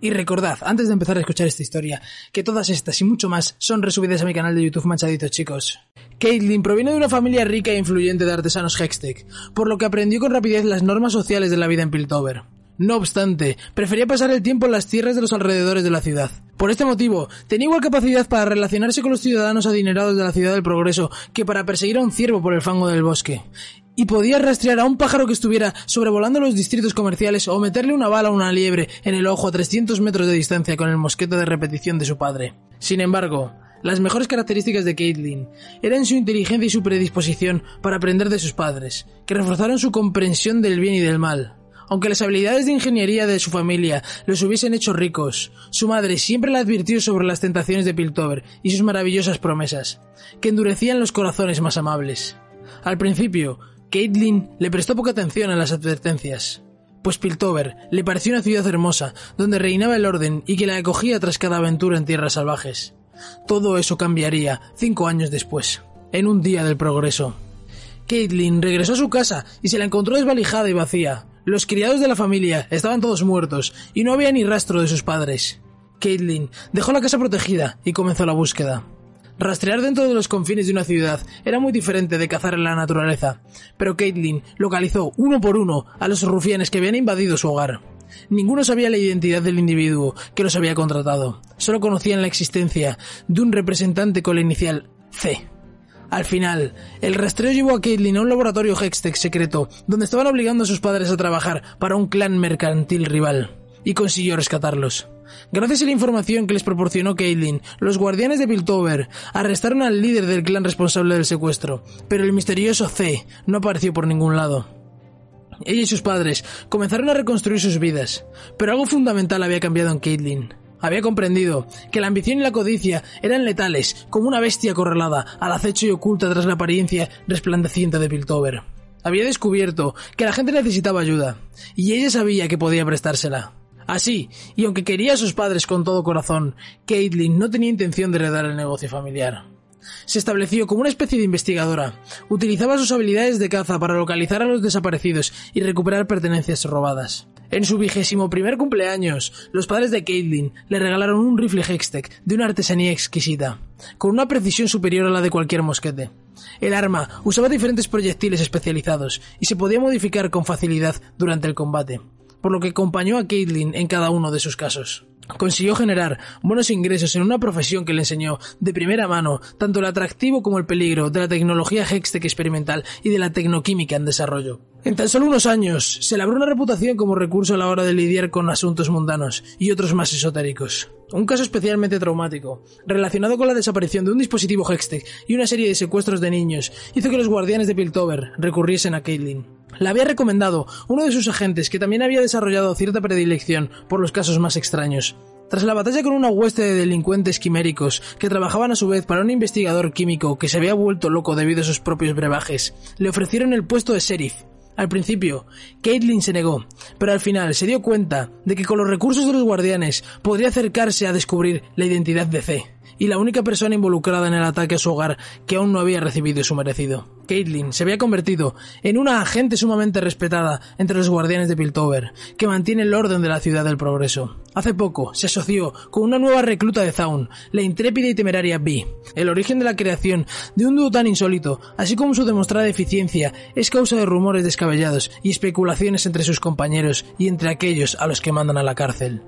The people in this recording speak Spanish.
Y recordad, antes de empezar a escuchar esta historia, que todas estas y mucho más son resubidas a mi canal de YouTube Manchadito, chicos. Caitlin proviene de una familia rica e influyente de artesanos Hextech, por lo que aprendió con rapidez las normas sociales de la vida en Piltover. No obstante, prefería pasar el tiempo en las tierras de los alrededores de la ciudad. Por este motivo, tenía igual capacidad para relacionarse con los ciudadanos adinerados de la ciudad del progreso que para perseguir a un ciervo por el fango del bosque. Y podía rastrear a un pájaro que estuviera sobrevolando los distritos comerciales o meterle una bala a una liebre en el ojo a 300 metros de distancia con el mosquete de repetición de su padre. Sin embargo, las mejores características de Caitlin eran su inteligencia y su predisposición para aprender de sus padres, que reforzaron su comprensión del bien y del mal. Aunque las habilidades de ingeniería de su familia los hubiesen hecho ricos, su madre siempre la advirtió sobre las tentaciones de Piltover y sus maravillosas promesas, que endurecían los corazones más amables. Al principio, Caitlin le prestó poca atención a las advertencias, pues Piltover le pareció una ciudad hermosa, donde reinaba el orden y que la acogía tras cada aventura en tierras salvajes. Todo eso cambiaría cinco años después, en un día del progreso. Caitlin regresó a su casa y se la encontró desvalijada y vacía. Los criados de la familia estaban todos muertos y no había ni rastro de sus padres. Caitlin dejó la casa protegida y comenzó la búsqueda. Rastrear dentro de los confines de una ciudad era muy diferente de cazar en la naturaleza, pero Caitlin localizó uno por uno a los rufianes que habían invadido su hogar. Ninguno sabía la identidad del individuo que los había contratado, solo conocían la existencia de un representante con la inicial C. Al final, el rastreo llevó a Caitlin a un laboratorio Hextech secreto, donde estaban obligando a sus padres a trabajar para un clan mercantil rival, y consiguió rescatarlos. Gracias a la información que les proporcionó Caitlin, los guardianes de Piltover arrestaron al líder del clan responsable del secuestro, pero el misterioso C no apareció por ningún lado. Ella y sus padres comenzaron a reconstruir sus vidas, pero algo fundamental había cambiado en Caitlin. Había comprendido que la ambición y la codicia eran letales, como una bestia acorralada, al acecho y oculta tras la apariencia resplandeciente de Piltover. Había descubierto que la gente necesitaba ayuda, y ella sabía que podía prestársela. Así, y aunque quería a sus padres con todo corazón, Caitlin no tenía intención de heredar el negocio familiar. Se estableció como una especie de investigadora. Utilizaba sus habilidades de caza para localizar a los desaparecidos y recuperar pertenencias robadas. En su vigésimo primer cumpleaños, los padres de Caitlin le regalaron un rifle Hextech de una artesanía exquisita, con una precisión superior a la de cualquier mosquete. El arma usaba diferentes proyectiles especializados y se podía modificar con facilidad durante el combate, por lo que acompañó a Caitlin en cada uno de sus casos. Consiguió generar buenos ingresos en una profesión que le enseñó de primera mano tanto el atractivo como el peligro de la tecnología Hextech experimental y de la tecnoquímica en desarrollo. En tan solo unos años se labró una reputación como recurso a la hora de lidiar con asuntos mundanos y otros más esotéricos. Un caso especialmente traumático, relacionado con la desaparición de un dispositivo Hextech y una serie de secuestros de niños, hizo que los guardianes de Piltover recurriesen a Caitlin. La había recomendado uno de sus agentes que también había desarrollado cierta predilección por los casos más extraños. Tras la batalla con una hueste de delincuentes quiméricos que trabajaban a su vez para un investigador químico que se había vuelto loco debido a sus propios brebajes, le ofrecieron el puesto de sheriff. Al principio, Caitlin se negó, pero al final se dio cuenta de que con los recursos de los guardianes podría acercarse a descubrir la identidad de C, y la única persona involucrada en el ataque a su hogar que aún no había recibido su merecido. Caitlin se había convertido en una agente sumamente respetada entre los guardianes de Piltover, que mantiene el orden de la ciudad del progreso. Hace poco se asoció con una nueva recluta de Zaun, la intrépida y temeraria Bee. El origen de la creación de un dúo tan insólito, así como su demostrada eficiencia, es causa de rumores descabellados y especulaciones entre sus compañeros y entre aquellos a los que mandan a la cárcel.